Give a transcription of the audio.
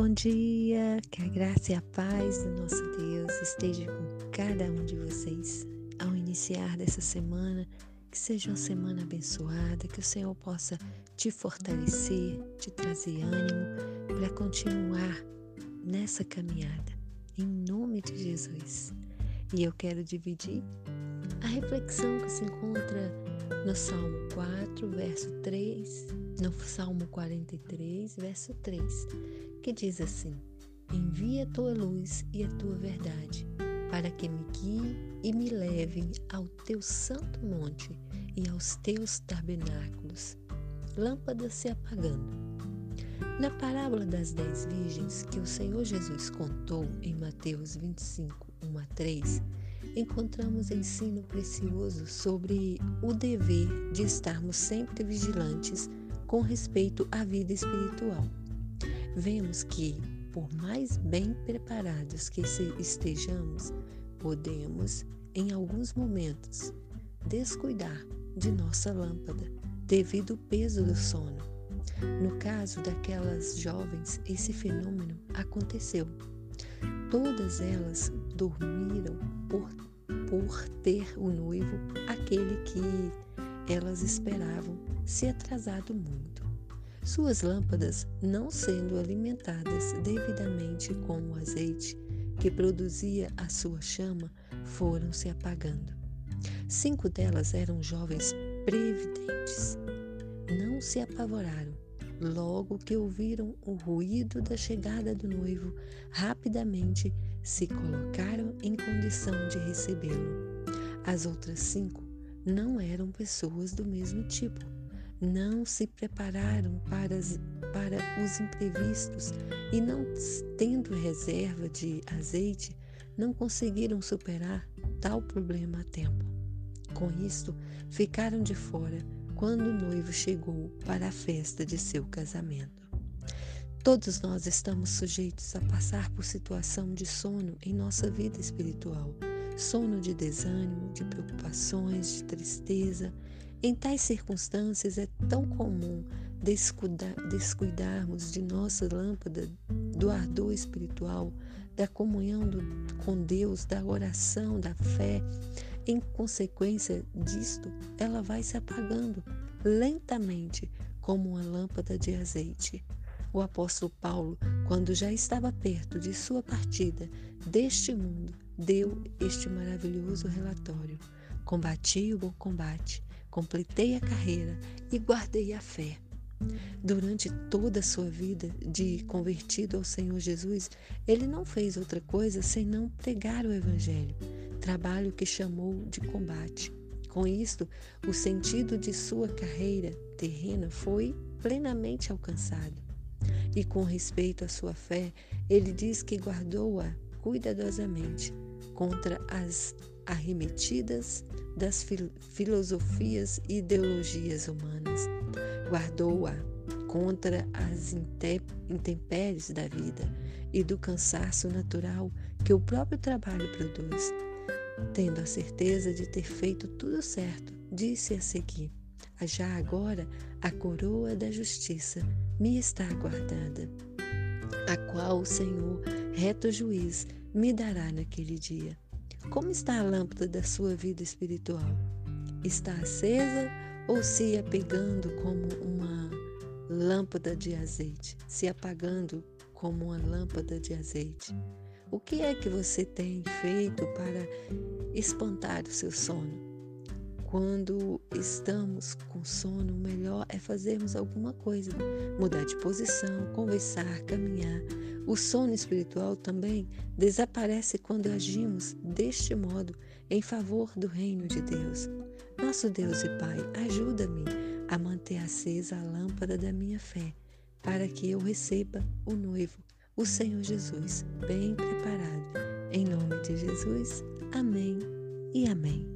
bom dia! Que a graça e a paz do nosso Deus esteja com cada um de vocês. Ao iniciar dessa semana, que seja uma semana abençoada, que o Senhor possa te fortalecer, te trazer ânimo para continuar nessa caminhada, em nome de Jesus. E eu quero dividir a reflexão que se encontra no Salmo 4, verso 3, no Salmo 43, verso 3, que diz assim: Envia a tua luz e a tua verdade, para que me guiem e me levem ao teu santo monte e aos teus tabernáculos. Lâmpada se apagando. Na parábola das dez virgens que o Senhor Jesus contou em Mateus 25, 1 a 3, encontramos ensino precioso sobre o dever de estarmos sempre vigilantes com respeito à vida espiritual. Vemos que, por mais bem preparados que estejamos, podemos, em alguns momentos, descuidar de nossa lâmpada devido ao peso do sono. No caso daquelas jovens, esse fenômeno aconteceu. Todas elas dormiram por, por ter o noivo, aquele que elas esperavam, se atrasado muito. Suas lâmpadas, não sendo alimentadas devidamente com o azeite que produzia a sua chama, foram se apagando. Cinco delas eram jovens previdentes. Não se apavoraram. Logo que ouviram o ruído da chegada do noivo, rapidamente se colocaram em condição de recebê-lo. As outras cinco não eram pessoas do mesmo tipo. Não se prepararam para, as, para os imprevistos e, não tendo reserva de azeite, não conseguiram superar tal problema a tempo. Com isto, ficaram de fora quando o noivo chegou para a festa de seu casamento. Todos nós estamos sujeitos a passar por situação de sono em nossa vida espiritual, sono de desânimo, de preocupações, de tristeza. Em tais circunstâncias é tão comum descuidar, descuidarmos de nossa lâmpada, do ardor espiritual, da comunhão do, com Deus, da oração, da fé. Em consequência disto, ela vai se apagando lentamente como uma lâmpada de azeite. O apóstolo Paulo, quando já estava perto de sua partida deste mundo, deu este maravilhoso relatório: Combati o bom combate, completei a carreira e guardei a fé. Durante toda a sua vida de convertido ao Senhor Jesus, ele não fez outra coisa senão pregar o Evangelho, trabalho que chamou de combate. Com isto, o sentido de sua carreira terrena foi plenamente alcançado. E com respeito à sua fé, ele diz que guardou-a cuidadosamente contra as arremetidas das fil filosofias e ideologias humanas. Guardou-a contra as intempéries da vida e do cansaço natural que o próprio trabalho produz. Tendo a certeza de ter feito tudo certo, disse a seguir: Já agora a coroa da justiça me está aguardada, a qual o Senhor, reto juiz, me dará naquele dia. Como está a lâmpada da sua vida espiritual? Está acesa ou se apegando como uma lâmpada de azeite, se apagando como uma lâmpada de azeite? O que é que você tem feito para espantar o seu sono? Quando estamos com sono, o melhor é fazermos alguma coisa, mudar de posição, conversar, caminhar. O sono espiritual também desaparece quando agimos deste modo em favor do reino de Deus. Nosso Deus e Pai, ajuda-me a manter acesa a lâmpada da minha fé, para que eu receba o noivo, o Senhor Jesus, bem preparado. Em nome de Jesus, amém e amém.